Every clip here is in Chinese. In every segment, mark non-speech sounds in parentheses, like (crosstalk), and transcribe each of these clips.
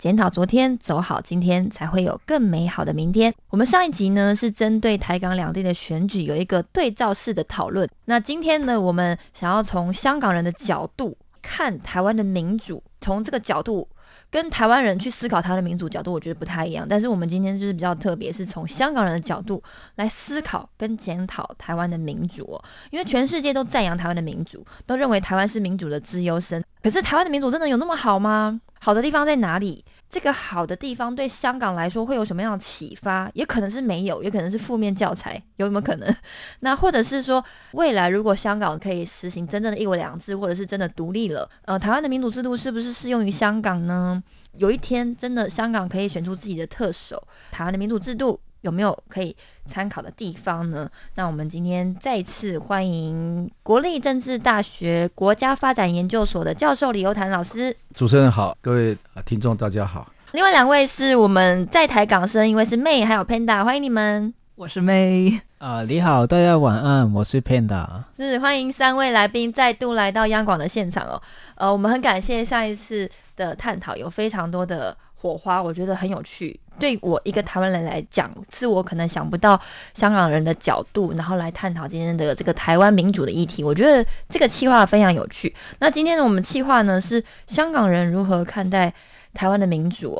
检讨昨天，走好今天，才会有更美好的明天。我们上一集呢是针对台港两地的选举有一个对照式的讨论。那今天呢，我们想要从香港人的角度看台湾的民主，从这个角度跟台湾人去思考台湾的民主角度，我觉得不太一样。但是我们今天就是比较特别，是从香港人的角度来思考跟检讨台湾的民主。因为全世界都赞扬台湾的民主，都认为台湾是民主的资优生。可是台湾的民主真的有那么好吗？好的地方在哪里？这个好的地方对香港来说会有什么样的启发？也可能是没有，也可能是负面教材，有没有可能？(laughs) 那或者是说，未来如果香港可以实行真正的一国两制，或者是真的独立了，呃，台湾的民主制度是不是适用于香港呢？有一天真的香港可以选出自己的特首，台湾的民主制度有没有可以参考的地方呢？那我们今天再次欢迎国立政治大学国家发展研究所的教授李优谈老师。主持人好，各位啊听众大家好。另外两位是我们在台港生，一位是 May，还有 Panda，欢迎你们。我是 May 啊，你好，大家晚安，我是 Panda。是欢迎三位来宾再度来到央广的现场哦。呃，我们很感谢上一次的探讨有非常多的火花，我觉得很有趣。对我一个台湾人来讲，是我可能想不到香港人的角度，然后来探讨今天的这个台湾民主的议题。我觉得这个企划非常有趣。那今天呢，我们企划呢是香港人如何看待台湾的民主、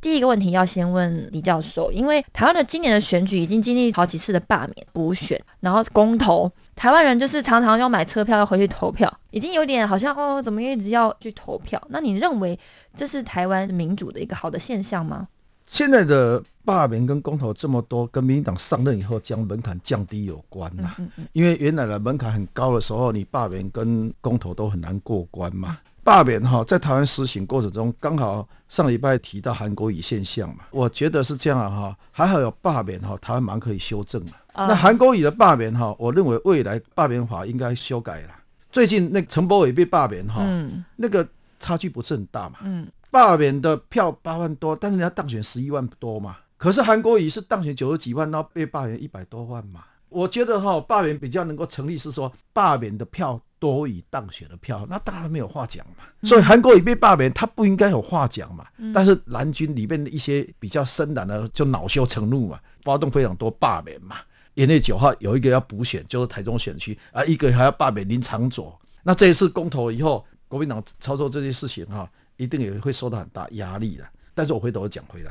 第一个问题要先问李教授，因为台湾的今年的选举已经经历好几次的罢免、补选，然后公投，台湾人就是常常要买车票要回去投票，已经有点好像哦，怎么一直要去投票？那你认为这是台湾民主的一个好的现象吗？现在的罢免跟公投这么多，跟民进党上任以后将门槛降低有关呐、嗯嗯因为原来的门槛很高的时候，你罢免跟公投都很难过关嘛。罢免哈，在台湾实行过程中，刚好上礼拜提到韩国语现象嘛，我觉得是这样啊哈，还好有罢免哈，台湾蛮可以修正的。啊那韩国语的罢免哈，我认为未来罢免法应该修改了。最近那个陈柏伟被罢免哈，嗯。那个差距不是很大嘛，嗯罢免的票八万多，但是人家当选十一万多嘛。可是韩国瑜是当选九十几万，然后被罢免一百多万嘛。我觉得哈、罢免比较能够成立，是说罢免的票多于当选的票，那当然没有话讲嘛。所以韩国瑜被罢免，他不应该有话讲嘛。但是蓝军里面的一些比较深蓝的，就恼羞成怒嘛，发动非常多罢免嘛。元月九号有一个要补选，就是台中选区啊，一个还要罢免林长佐。那这一次公投以后，国民党操作这些事情哈、一定也会受到很大压力的。但是我回头讲回来，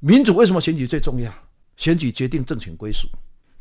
民主为什么选举最重要？选举决定政权归属，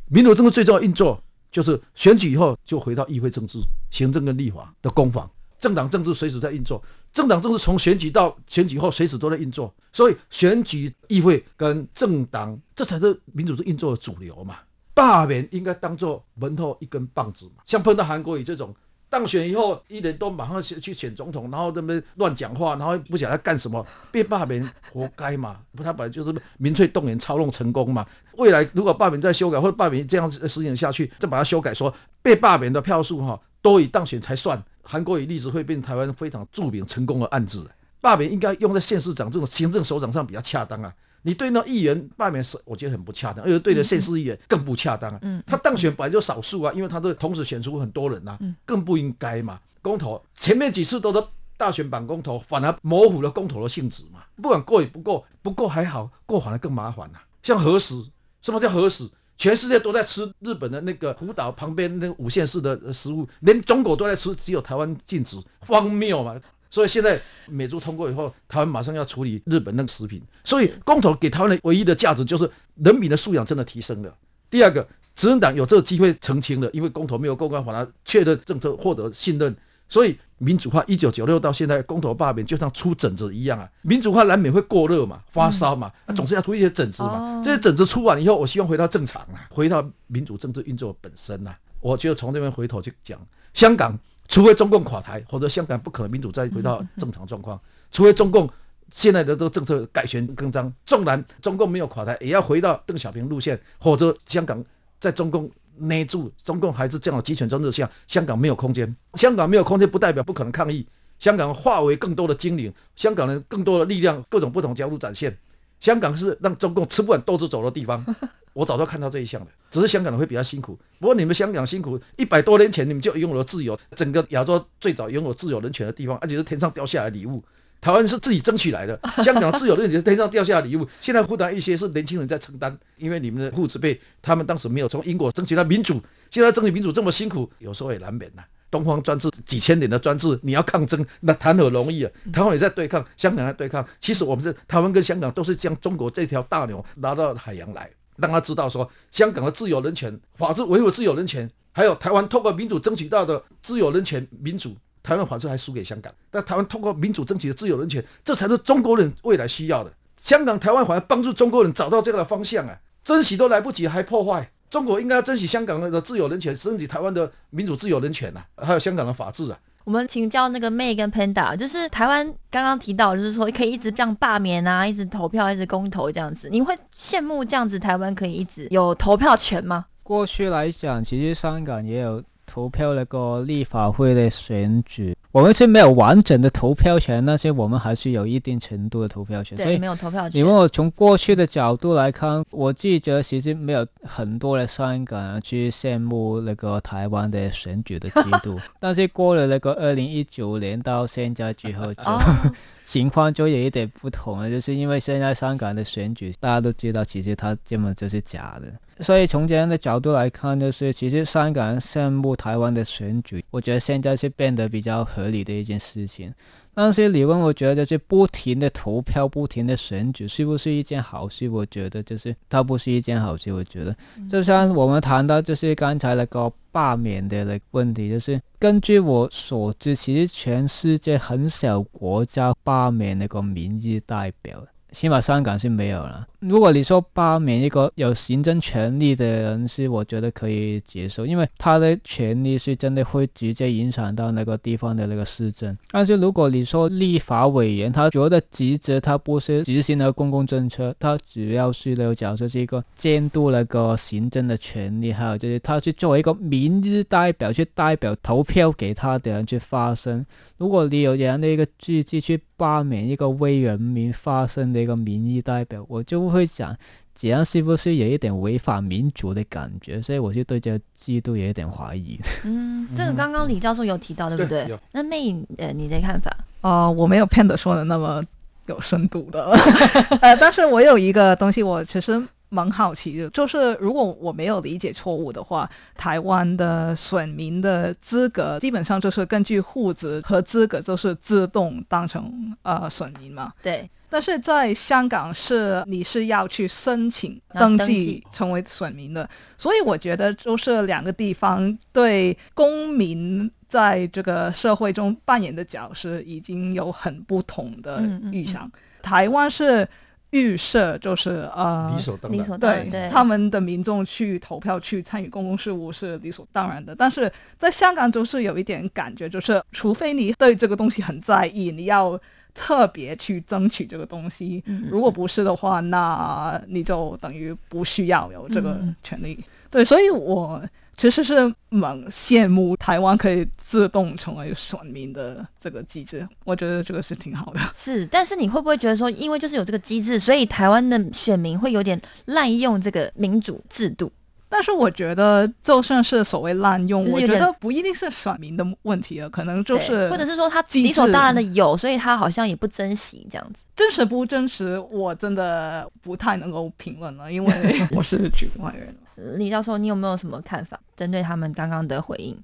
民主政治最重要运作就是选举以后就回到议会政治、行政跟立法的攻防。政党政治随时在运作，政党政治从选举到选举后随时都在运作，所以选举、议会跟政党这才是民主的运作的主流嘛。罢免应该当做门后一根棒子嘛，像碰到韩国瑜这种当选以后一年多马上去去选总统，然后那边乱讲话，然后不晓得干什么，被罢免活该嘛？不，他本来就是民粹动员操弄成功嘛。未来如果罢免再修改，或者罢免这样子实行下去，再把它修改说被罢免的票数哈多以当选才算。韩国瑜例子会变台湾非常著名成功的案子。罢免应该用在县市长这种行政首长上比较恰当啊。你对那议员罢免是我觉得很不恰当，而且对着县市议员更不恰当啊。嗯他当选本来就少数啊，因为他的同时选出很多人呐、啊，更不应该嘛。公投前面几次都是大选版公投，反而模糊了公投的性质嘛。不管过与不过，不过还好，过反而更麻烦啊、像核实，什么叫核实？全世界都在吃日本的那个福岛旁边那个五县市的呃食物，连中国都在吃，只有台湾禁止，荒谬嘛！所以现在美猪通过以后，台湾马上要处理日本那个食品，所以公投给台湾的唯一的价值就是人民的素养真的提升了。第二个，执政党有这个机会澄清了，因为公投没有过关，反而确认政策获得信任，所以民主化一九九六到现在公投罢免就像出疹子一样啊，民主化难免会过热嘛，发烧嘛，总是要出一些疹子嘛，这些疹子出完以后，我希望回到正常啊，回到民主政治运作本身啊，我觉得从这边回头去讲香港。除非中共垮台，否则香港不可能民主再回到正常状况。除非中共现在的这个政策改弦更张，纵然中共没有垮台，也要回到邓小平路线，否则香港在中共捏住，中共还是这样的集权专制下，香港没有空间。香港没有空间，不代表不可能抗议。香港化为更多的精灵，香港人更多的力量，各种不同角度展现。香港是让中共吃不完兜着走的地方。(laughs) 我早就看到这一项了，只是香港人会比较辛苦。不过你们香港辛苦一百多年前，你们就拥有了自由，整个亚洲最早拥有自由人权的地方，而且是天上掉下来的礼物。台湾是自己争取来的，(laughs) 香港自由人权是天上掉下来的礼物。现在忽然一些是年轻人在承担，因为你们的父子辈他们当时没有从英国争取到民主，现在争取民主这么辛苦，有时候也难免呐。东方专制几千年的专制，你要抗争，那谈何容易？啊？台湾也在对抗，香港在对抗。其实我们是台湾跟香港都是将中国这条大牛拉到海洋来。让他知道说，香港的自由人权、法治维护自由人权，还有台湾透过民主争取到的自由人权、民主，台湾法治还输给香港。但台湾通过民主争取的自由人权，这才是中国人未来需要的。香港、台湾反而帮助中国人找到这个方向啊！珍惜都来不及，还破坏。中国应该要珍惜香港的自由人权，珍惜台湾的民主自由人权呐，还有香港的法治啊。我们请教那个 May 跟 Panda，就是台湾刚刚提到，就是说可以一直这样罢免啊，一直投票，一直公投这样子，你会羡慕这样子台湾可以一直有投票权吗？过去来讲，其实香港也有投票那个立法会的选举。我们是没有完整的投票权，但是我们还是有一定程度的投票权。对，没有投票权。因为我从过去的角度来看，我自己觉得其实没有很多的香港人去羡慕那个台湾的选举的制度。(laughs) 但是过了那个二零一九年到现在之后，就 (laughs) 情况就有一点不同了，就是因为现在香港的选举大家都知道，其实它根本就是假的。所以从这样的角度来看，就是其实香港人羡慕台湾的选举，我觉得现在是变得比较合理的一件事情。但是你问我觉得，就是不停的投票、不停的选举，是不是一件好事？我觉得就是它不是一件好事。我觉得，就像我们谈到就是刚才那个罢免的那个问题，就是根据我所知，其实全世界很少国家罢免那个民意代表。起码香港是没有了。如果你说罢免一个有行政权力的人，是我觉得可以接受，因为他的权力是真的会直接影响到那个地方的那个市政。但是如果你说立法委员，他主要的职责他不是执行那个公共政策，他主要是那个角色是一个监督那个行政的权利，还有就是他是作为一个民意代表去代表投票给他的人去发声。如果你有这样的一个机制去罢免一个为人民发声的。一个民意代表，我就会想，这样是不是有一点违反民主的感觉？所以我就对这个制度有一点怀疑。嗯，这个刚刚李教授有提到，对不对？那魅影，呃，你的看法？哦，我没有 Panda 说的那么有深度的，(laughs) 呃，但是我有一个东西，我其实。蛮好奇的，就是如果我没有理解错误的话，台湾的选民的资格基本上就是根据户籍和资格，就是自动当成呃选民嘛。对。但是在香港是你是要去申请登记成为选民的，所以我觉得就是两个地方对公民在这个社会中扮演的角色已经有很不同的预想。台湾是。预设就是呃，理所当然，对他们的民众去投票去参与公共事务是理所当然的。但是在香港就是有一点感觉，就是除非你对这个东西很在意，你要特别去争取这个东西。如果不是的话，那你就等于不需要有这个权利。对，所以我。其实是蛮羡慕台湾可以自动成为选民的这个机制，我觉得这个是挺好的。是，但是你会不会觉得说，因为就是有这个机制，所以台湾的选民会有点滥用这个民主制度？但是我觉得，就算是所谓滥用，我觉得不一定是选民的问题了，可能就是，或者是说他理所当然的有，所以他好像也不珍惜这样子。真实不真实，我真的不太能够评论了，因为 (laughs) 我是局外人。李教授，你有没有什么看法？针对他们刚刚的回应？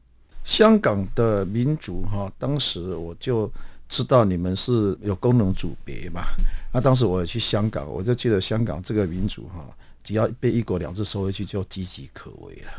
香港的民主哈，当时我就知道你们是有功能组别嘛。那当时我也去香港，我就记得香港这个民主哈，只要被一国两制收回去，就岌岌可危了。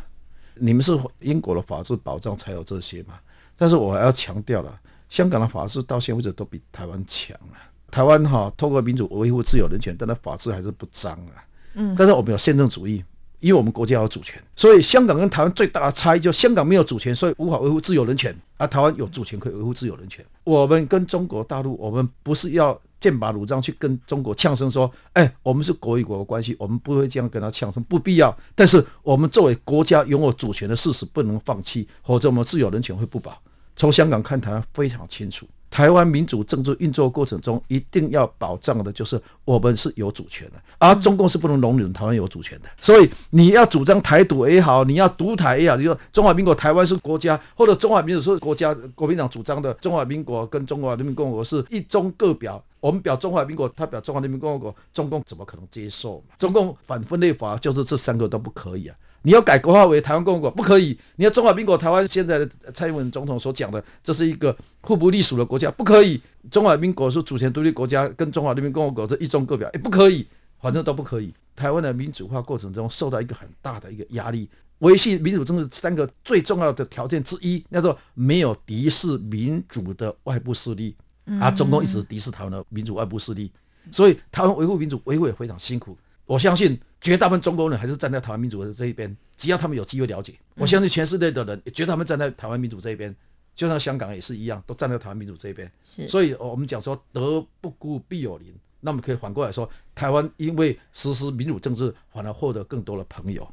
你们是英国的法治保障才有这些嘛？但是我还要强调了，香港的法治到现在为止都比台湾强啊。台湾哈，透过民主维护自由人权，但它法治还是不彰啊。嗯，但是我们有宪政主义。因为我们国家有主权，所以香港跟台湾最大的差异就香港没有主权，所以无法维护自由人权；而台湾有主权可以维护自由人权。我们跟中国大陆，我们不是要剑拔弩张去跟中国呛声说：“哎，我们是国与国的关系，我们不会这样跟他呛声，不必要。”但是我们作为国家拥有主权的事实不能放弃，否则我们自由人权会不保。从香港看台湾非常清楚。台湾民主政治运作过程中，一定要保障的就是我们是有主权的，而中共是不能容忍台湾有主权的。所以你要主张台独也好，你要独台也好，你说中华民国台湾是国家，或者中华民主是国家，国民党主张的中华民国跟中华人民共和国是一中各表，我们表中华民国，他表中华人民共和国，中共怎么可能接受？中共反分裂法就是这三个都不可以啊。你要改国号为台湾共和国不可以，你要中华民国台湾现在的蔡英文总统所讲的，这是一个互不隶属的国家不可以。中华民国是主权独立国家，跟中华人民共和国这一中各表也不可以，反正都不可以。台湾的民主化过程中受到一个很大的一个压力，维系民主政治三个最重要的条件之一，叫做没有敌视民主的外部势力。啊，中共一直敌视台湾的民主外部势力，所以台湾维护民主维护也非常辛苦。我相信。绝大部分中国人还是站在台湾民主的这一边，只要他们有机会了解，我相信全世界的人也觉得他们站在台湾民主这一边，就像香港也是一样，都站在台湾民主这一边。所以我们讲说德不孤必有邻，那么可以反过来说，台湾因为实施民主政治，反而获得更多的朋友，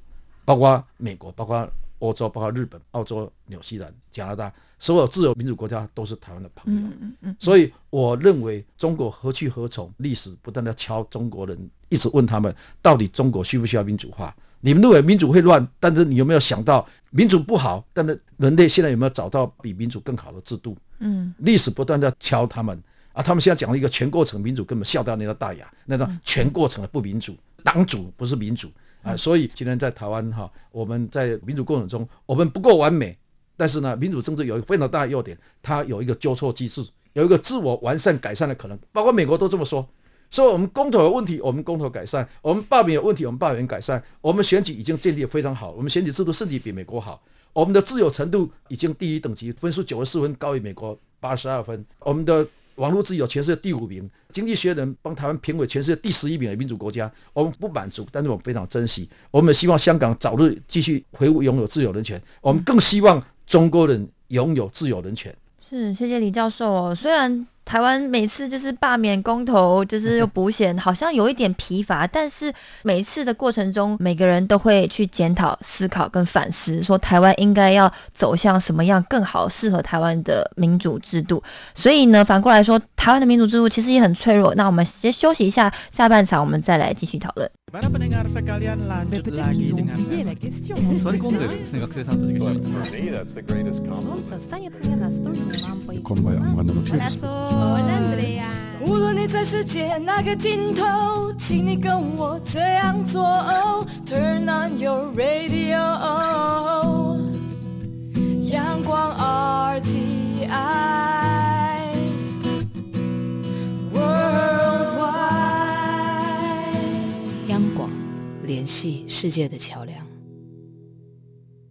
包括美国，包括。欧洲包括日本、澳洲、纽西兰、加拿大，所有自由民主国家都是台湾的朋友。所以我认为中国何去何从？历史不断的敲中国人，一直问他们，到底中国需不需要民主化？你们认为民主会乱，但是你有没有想到民主不好？但是人类现在有没有找到比民主更好的制度？嗯，历史不断的敲他们啊，他们现在讲了一个全过程民主，根本笑掉那个大牙，那个全过程的不民主，党主不是民主。啊，所以今天在台湾哈，我们在民主过程中，我们不够完美，但是呢，民主政治有一个非常大的优点，它有一个纠错机制，有一个自我完善改善的可能，包括美国都这么说。所以，我们公投有问题，我们公投改善；我们罢免有问题，我们罢免改善；我们选举已经建立非常好，我们选举制度甚至比美国好；我们的自由程度已经第一等级，分数九十四分，高于美国八十二分。我们的网络自由全世界第五名，经济学人帮台湾评为全世界第十一名的民主国家。我们不满足，但是我们非常珍惜。我们希望香港早日继续回复拥有自由人权。我们更希望中国人拥有自由人权。是，谢谢李教授哦。虽然。台湾每次就是罢免公投，就是 (laughs) 又补选，好像有一点疲乏。但是每次的过程中，每个人都会去检讨、思考跟反思，说台湾应该要走向什么样更好、适合台湾的民主制度。所以呢，反过来说，台湾的民主制度其实也很脆弱。那我们先休息一下，下半场我们再来继续讨论。无论你在世界哪个尽头，请你跟我这样做。Turn on your radio，阳光 RTI Worldwide，央广联系世界的桥梁。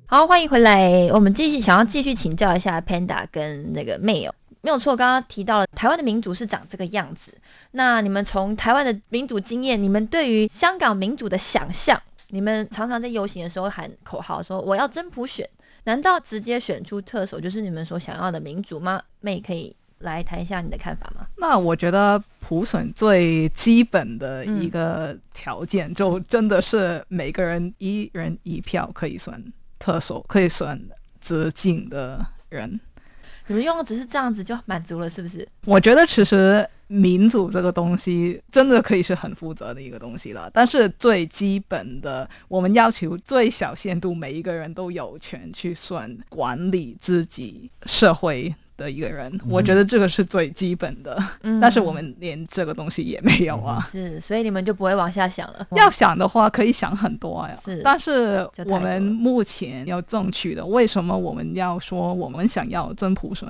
好，欢迎回来。我们继续想要继续请教一下 Panda 跟那个 Mail。没有错，刚刚提到了台湾的民主是长这个样子。那你们从台湾的民主经验，你们对于香港民主的想象，你们常常在游行的时候喊口号说我要真普选，难道直接选出特首就是你们所想要的民主吗？妹可以来谈一下你的看法吗？那我觉得普选最基本的一个条件，就真的是每个人一人一票可以选特首，可以选直进的人。你们用的只是这样子就满足了，是不是？我觉得其实民主这个东西真的可以是很负责的一个东西了。但是最基本的，我们要求最小限度，每一个人都有权去算管理自己社会的一个人，我觉得这个是最基本的。嗯但是我们连这个东西也没有啊。是，所以你们就不会往下想了。要想的话，可以想很多呀。是但是我们目前要争取的，为什么我们要说我们想要真普选，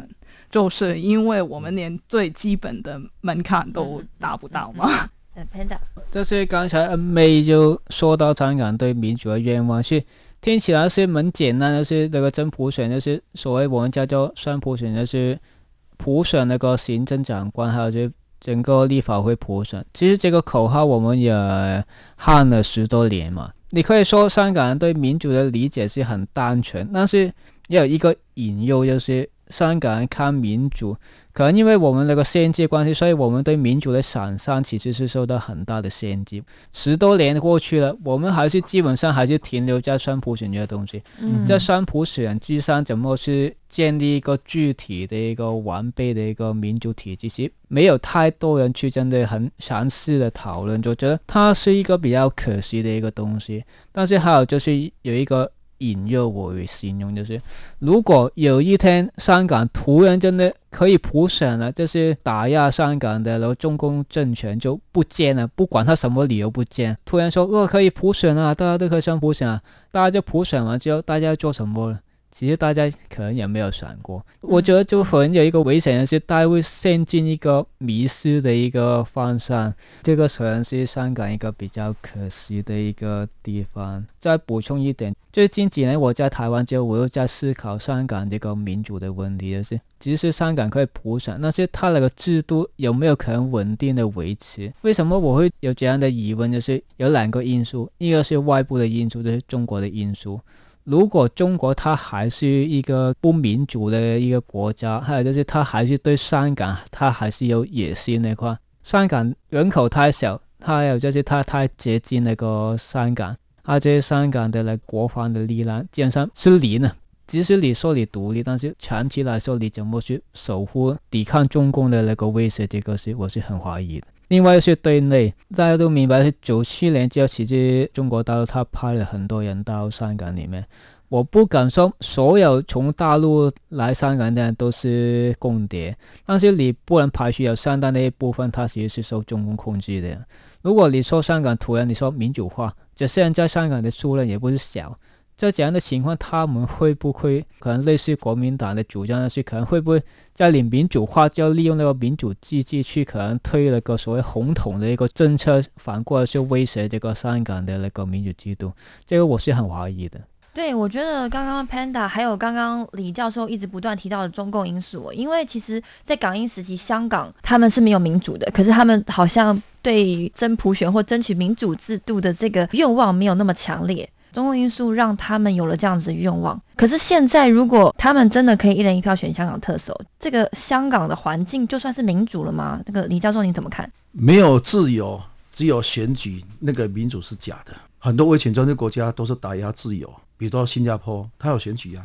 就是因为我们连最基本的门槛都达不到嘛。呃，Panda，就是刚才恩妹就说到香港对民主的愿望是听起来是蛮简单那些那个真普选，那些所谓我们叫做双普选，那些普选那个行政长官，还有就整个立法会普选。其实这个口号我们也喊了十多年嘛。你可以说香港人对民主的理解是很单纯，但是也有一个引诱，就是香港人看民主，可能因为我们那个限制关系，所以我们对民主的想象其实是受到很大的限制。十多年过去了，我们还是基本上还是停留在双普选这个东西。嗯在双普选之上，怎么去建立一个具体的一个完备的一个民主体制？其实没有太多人去真的很详细的讨论，就觉得它是一个比较可惜的一个东西。但是还有就是有一个引诱我为形容，就是如果有一天香港突然真的可以普选了，这些打压香港的，然后中共政权就不见了，不管他什么理由不见，突然说哦可以普选了，大家都可以上普选了，大家就普选完之后，大家要做什么？其实大家可能也没有想过，我觉得就可能有一个危险的是，大家会陷进一个迷失的一个方向，这个可能是香港一个比较可惜的一个地方。再补充一点，最近几年我在台湾之后，我又在思考香港这个民主的问题，就是即使香港可以普选，但是它那个制度有没有可能稳定的维持？为什么我会有这样的疑问？就是有两个因素，一个是外部的因素，就是中国的因素。如果中国它还是一个不民主的一个国家，还有就是它还是对香港它还是有野心的话，香港人口太小，还有就是它太接近那个香港，而且香港的那国防的力量基本上是零呢。即使你说你独立，但是长期来说你怎么去守护、抵抗中共的那个威胁，这个是我是很怀疑的。另外是对内，大家都明白是九七年之后，其实中国大陆他派了很多人到香港里面。我不敢说所有从大陆来香港的人都是共谍，但是你不能排除有相当的一部分，他其实是受中共控制的。如果你说香港突然你说民主化，这现在香港的数量也不是小，在这样的情况，他们会不会可能类似国民党的主张那些，可能会不会在你民主化，就要利用那个民主机制去可能推那个所谓红统的一个政策，反过来去威胁这个香港的那个民主制度？这个我是很怀疑的。对，我觉得刚刚 Panda 还有刚刚李教授一直不断提到的中共因素、因为其实，在港英时期，香港他们是没有民主的，可是他们好像对于真普选或争取民主制度的这个愿望没有那么强烈。中共因素让他们有了这样子的愿望，可是现在如果他们真的可以一人一票选香港特首，这个香港的环境就算是民主了吗？那个李教授你怎么看？没有自由，只有选举，那个民主是假的。很多威权专制国家都是打压自由，比如说新加坡，它有选举啊，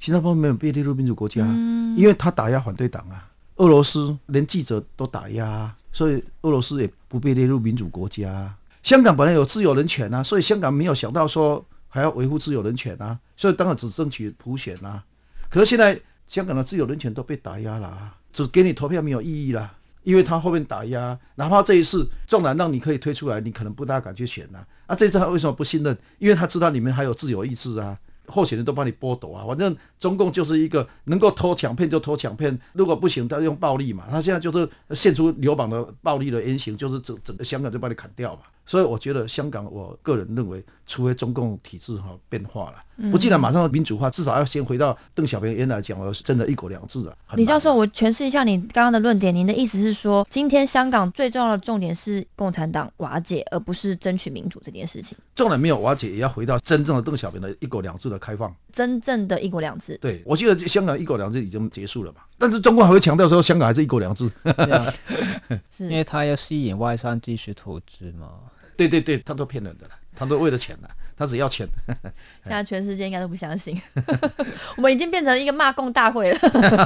新加坡没有被列入民主国家，嗯因为他打压反对党啊。俄罗斯连记者都打压啊，所以俄罗斯也不被列入民主国家啊。香港本来有自由人权啊，所以香港没有想到说还要维护自由人权啊，所以当然只争取普选啊。可是现在香港的自由人权都被打压了啊，只给你投票没有意义了。因为他后面打压，哪怕这一次纵然让你可以推出来，你可能不大敢去选呐、啊。这次他为什么不信任？因为他知道里面还有自由意志啊，候选人都帮你剥夺啊。反正中共就是一个能够偷抢骗就偷抢骗，如果不行，他用暴力嘛。他现在就是现出流氓的暴力的言行，就是整整个香港就把你砍掉嘛。所以我觉得香港，我个人认为，除非中共体制哈变化了。不既然马上民主化，至少要先回到邓小平原来讲，我真的一国两制啊。李教授，我诠释一下你刚刚的论点。您的意思是说，今天香港最重要的重点是共产党瓦解，而不是争取民主这件事情。(laughs) 纵然没有瓦解，也要回到真正的邓小平的一国两制的开放。真正的一国两制。对，我记得香港一国两制已经结束了嘛，但是中共还会强调说香港还是一国两制。(laughs) (laughs) 因为他要吸引外商继续投资嘛。对对对，他都骗人的了，他都为了钱的，他只要钱。(laughs) 现在全世界应该都不相信，(laughs) 我们已经变成一个骂共大会了。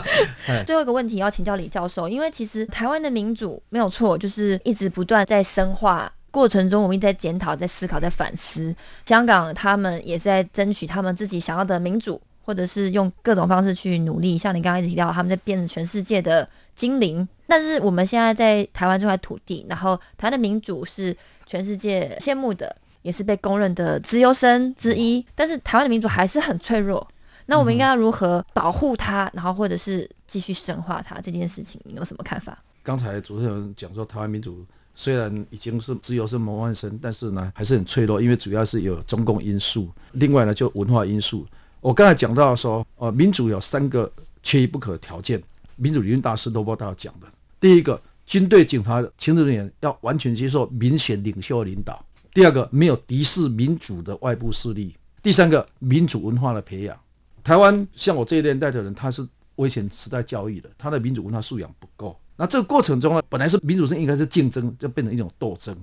(laughs) 最后一个问题要请教李教授，因为其实台湾的民主没有错，就是一直不断在深化。过程中，我们一直在检讨、在思考、在反思。香港他们也是在争取他们自己想要的民主，或者是用各种方式去努力，像你刚刚一直提到，他们在变成全世界的精灵。但是我们现在在台湾这块土地，然后台湾的民主是全世界羡慕的，也是被公认的自由身之一。但是台湾的民主还是很脆弱，那我们应该要如何保护它，然后或者是继续深化它这件事情，你有什么看法？刚才主持人讲说，台湾民主虽然已经是自由是模范生，但是呢还是很脆弱，因为主要是有中共因素，另外呢就文化因素。我刚才讲到说，呃，民主有三个缺一不可条件，民主理论大师罗伯特讲的。第一个，军队、警察、行政人员要完全接受民选领袖的领导；第二个，没有敌视民主的外部势力；第三个，民主文化的培养。台湾像我这一代的人，他是危险时代教育的，他的民主文化素养不够。那这个过程中呢，本来是民主是应该是竞争，就变成一种斗争。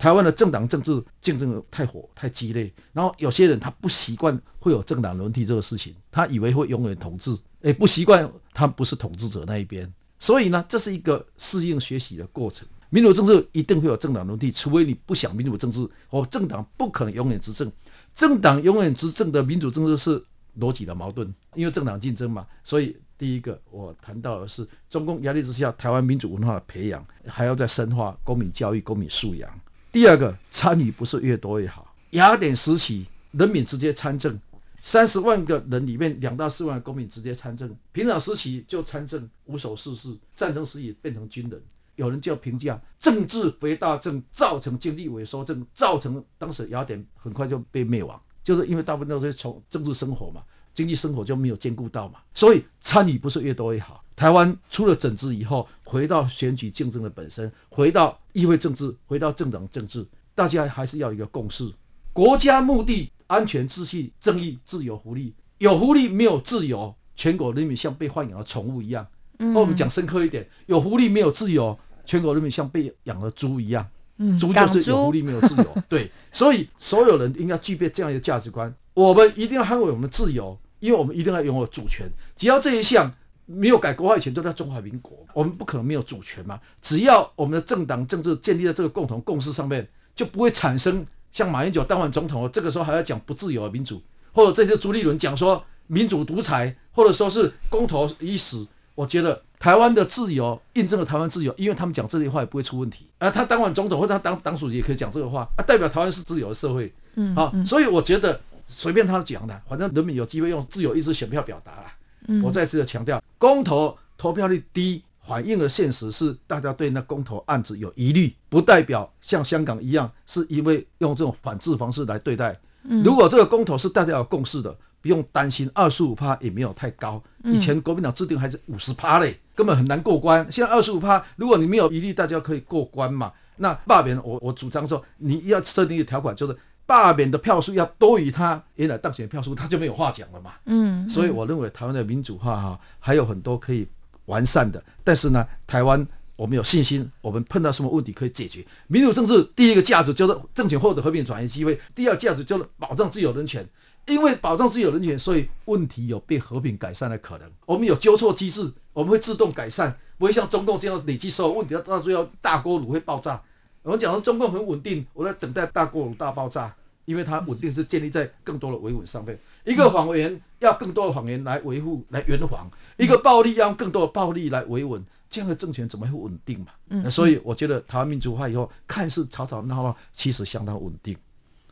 台湾的政党政治竞争太火太激烈，然后有些人他不习惯会有政党轮替这个事情，他以为会永远统治，诶，不习惯他不是统治者那一边。所以呢，这是一个适应学习的过程。民主政治一定会有政党轮替，除非你不想民主政治，或政党不可能永远执政。政党永远执政的民主政治是逻辑的矛盾，因为政党竞争嘛。所以第一个我谈到的是，中共压力之下，台湾民主文化的培养还要再深化公民教育、公民素养。第二个，参与不是越多越好。雅典时期，人民直接参政。三十万个人里面，两到四万公民直接参政。平常时期就参政，无所事事；战争时期变成军人。有人就评价政治肥大政，造成经济萎缩症，造成当时雅典很快就被灭亡，就是因为大部分都是从政治生活嘛，经济生活就没有兼顾到嘛。所以参与不是越多越好。台湾出了整治以后，回到选举竞争的本身，回到议会政治，回到政党政治，大家还是要一个共识。国家目的。安全、秩序、正义、自由、福利，有福利没有自由，全国人民像被豢养的宠物一样。那我们讲深刻一点，有福利没有自由，全国人民像被养的猪一样。猪就是有福利没有自由。(laughs) 对，所以所有人应该具备这样一个价值观：我们一定要捍卫我们自由，因为我们一定要拥有主权。只要这一项没有改国号以前都在中华民国，我们不可能没有主权嘛。只要我们的政党政治建立在这个共同共识上面，就不会产生。像马英九当完总统，这个时候还要讲不自由的民主，或者这些朱立伦讲说民主独裁，或者说是公投已死。我觉得台湾的自由印证了台湾自由，因为他们讲这些话也不会出问题。而他当完总统或者他当党主席也可以讲这个话，啊，代表台湾是自由的社会。嗯，好，所以我觉得随便他讲的，反正人民有机会用自由意志选票表达了。嗯，我再次的强调，公投投票率低。反映的现实是，大家对那公投案子有疑虑，不代表像香港一样，是因为用这种反制方式来对待。如果这个公投是大家有共识的，不用担心，二十五趴也没有太高。以前国民党制定还是五十趴嘞，根本很难过关。现在二十五趴，如果你没有疑虑，大家可以过关嘛。那罢免，我我主张说，你要设定一个条款，就是罢免的票数要多于他原来当选票数，他就没有话讲了嘛。嗯，所以我认为台湾的民主化哈，还有很多可以。完善的，但是呢，台湾我们有信心，我们碰到什么问题可以解决。民主政治第一个价值就是政权获得和平转移机会，第二价值就是保障自由人权。因为保障自由人权，所以问题有被和平改善的可能。我们有纠错机制，我们会自动改善，不会像中共这样累积所有问题，到最后大锅炉会爆炸。我们讲说中共很稳定，我在等待大锅炉大爆炸，因为它稳定是建立在更多的维稳上面。一个谎言要更多的谎言来维护、来圆谎。一个暴力要用更多的暴力来维稳，这样的政权怎么会稳定嘛？嗯，所以我觉得台湾民主化以后，看似吵吵闹闹，其实相当稳定。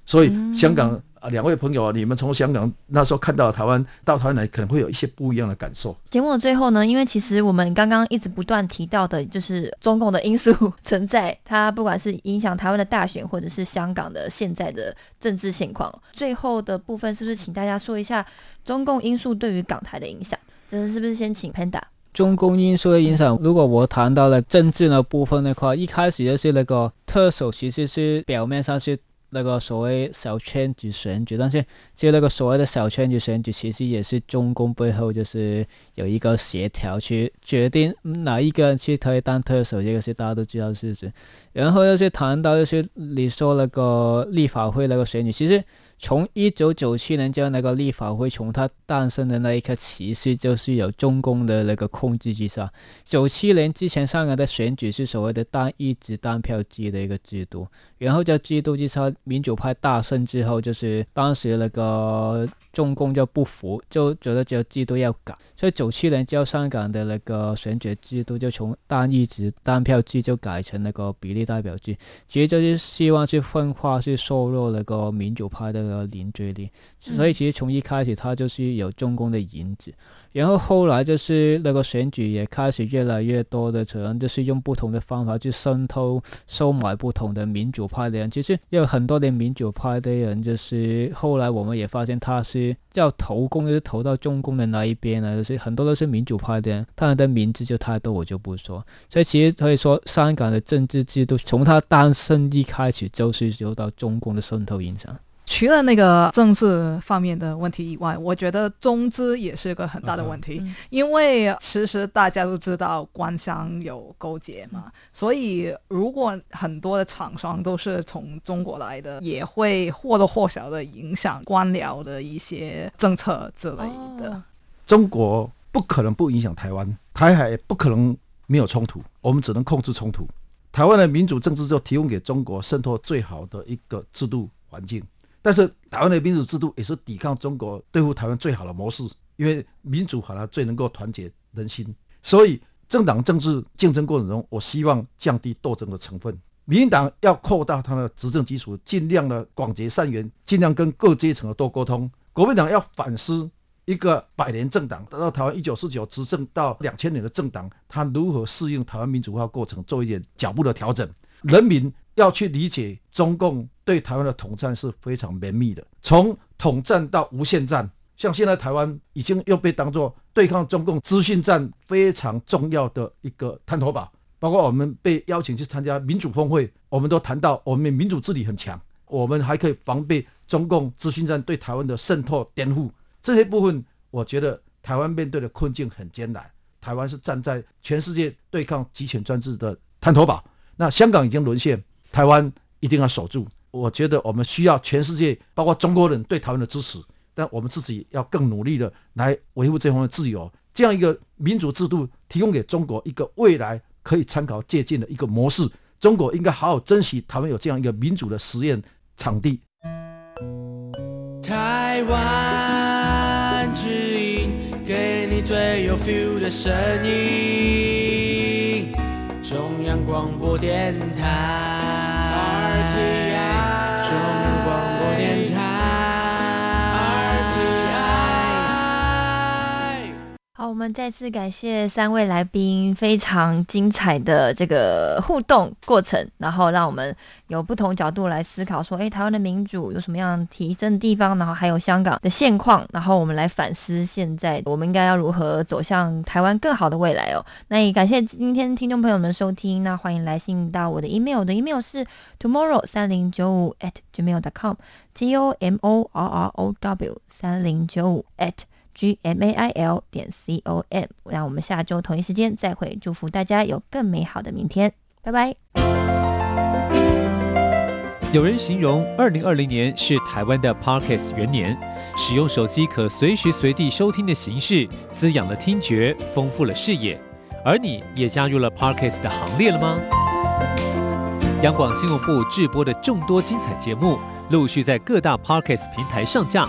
所以香港啊，两位朋友啊，你们从香港那时候看到台湾，到台湾来可能会有一些不一样的感受。节目的最后呢，因为其实我们刚刚一直不断提到的，就是中共的因素 (laughs) 存在，它不管是影响台湾的大选，或者是香港的现在的政治现况。最后的部分，是不是请大家说一下中共因素对于港台的影响？这是不是先请 Panda？中共因素的影响，如果我谈到了政治的部分的话，一开始就是那个特首，其实是表面上是那个所谓小圈子选举，但是就那个所谓的小圈子选举，其实也是中共背后就是有一个协调去决定哪一个人去可以当特首，这个是大家都知道的事实。然后又是谈到就是你说那个立法会那个选举，其实。从一九九七年就那个立法会从它诞生的那一刻起，实就是有中共的那个控制之下。九七年之前上港的选举是所谓的单一直单票制的一个制度，然后在制度之下民主派大胜之后，就是当时那个。中共就不服，就觉得这个制度要改，所以九七年之后香港的那个选举制度就从单一制单票制就改成那个比例代表制，其实就是希望去分化、去削弱那个民主派的凝聚力。所以其实从一开始他就是有中共的影子。然后后来就是那个选举也开始越来越多的，可能就是用不同的方法去渗透、收买不同的民主派的人。其实有很多的民主派的人，就是后来我们也发现他是叫投共，就是投到中共的那一边呢。就是很多都是民主派的人，他们的名字就太多，我就不说。所以其实可以说，香港的政治制度从他诞生一开始就是受到中共的渗透影响。除了那个政治方面的问题以外，我觉得中资也是一个很大的问题，因为其实大家都知道官商有勾结嘛，所以如果很多的厂商都是从中国来的，也会或多或少的影响官僚的一些政策之类的。中国不可能不影响台湾，台海不可能没有冲突，我们只能控制冲突。台湾的民主政治就提供给中国渗透最好的一个制度环境。但是台湾的民主制度也是抵抗中国对付台湾最好的模式，因为民主好像最能够团结人心。所以政党政治竞争过程中，我希望降低斗争的成分。民进党要扩大它的执政基础，尽量的广结善缘，尽量跟各阶层的多沟通。国民党要反思一个百年政党，到台湾一九四九执政到两千年的政党，它如何适应台湾民主化过程，做一点脚步的调整。人民。要去理解中共对台湾的统战是非常绵密的，从统战到无限战，像现在台湾已经又被当作对抗中共资讯战非常重要的一个滩头堡。包括我们被邀请去参加民主峰会，我们都谈到我们民主治理很强，我们还可以防备中共资讯战对台湾的渗透颠覆。这些部分，我觉得台湾面对的困境很艰难。台湾是站在全世界对抗集权专制的滩头堡，那香港已经沦陷。台湾一定要守住。我觉得我们需要全世界，包括中国人对台湾的支持，但我们自己要更努力的来维护这方面的自由。这样一个民主制度，提供给中国一个未来可以参考借鉴的一个模式。中国应该好好珍惜台湾有这样一个民主的实验场地。台湾之音，给你最有 feel 的声音，中央广播电台。see. 我们再次感谢三位来宾非常精彩的这个互动过程，然后让我们有不同角度来思考，说，哎，台湾的民主有什么样提升的地方？然后还有香港的现况，然后我们来反思现在我们应该要如何走向台湾更好的未来哦。那也感谢今天听众朋友们收听，那欢迎来信到我的 email，我的 email 是 tomorrow 三零九五 at gmail.com，t o m o r r o w 三零九五 at gmail 点 com，让我们下周同一时间再会，祝福大家有更美好的明天，拜拜。有人形容二零二零年是台湾的 Parkes 元年，使用手机可随时随地收听的形式，滋养了听觉，丰富了视野。而你也加入了 Parkes 的行列了吗？央广新闻部制播的众多精彩节目，陆续在各大 Parkes 平台上架。